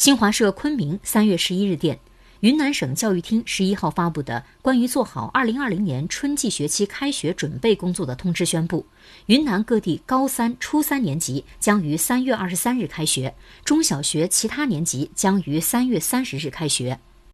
新华社昆明三月十一日电云南省教育厅十一号发布的关于做好二零二零年春季学期开学准备工作的通知宣布云南各地高三初三年级将于三月二十三日开学中小学其他年级将于三月三十日开学。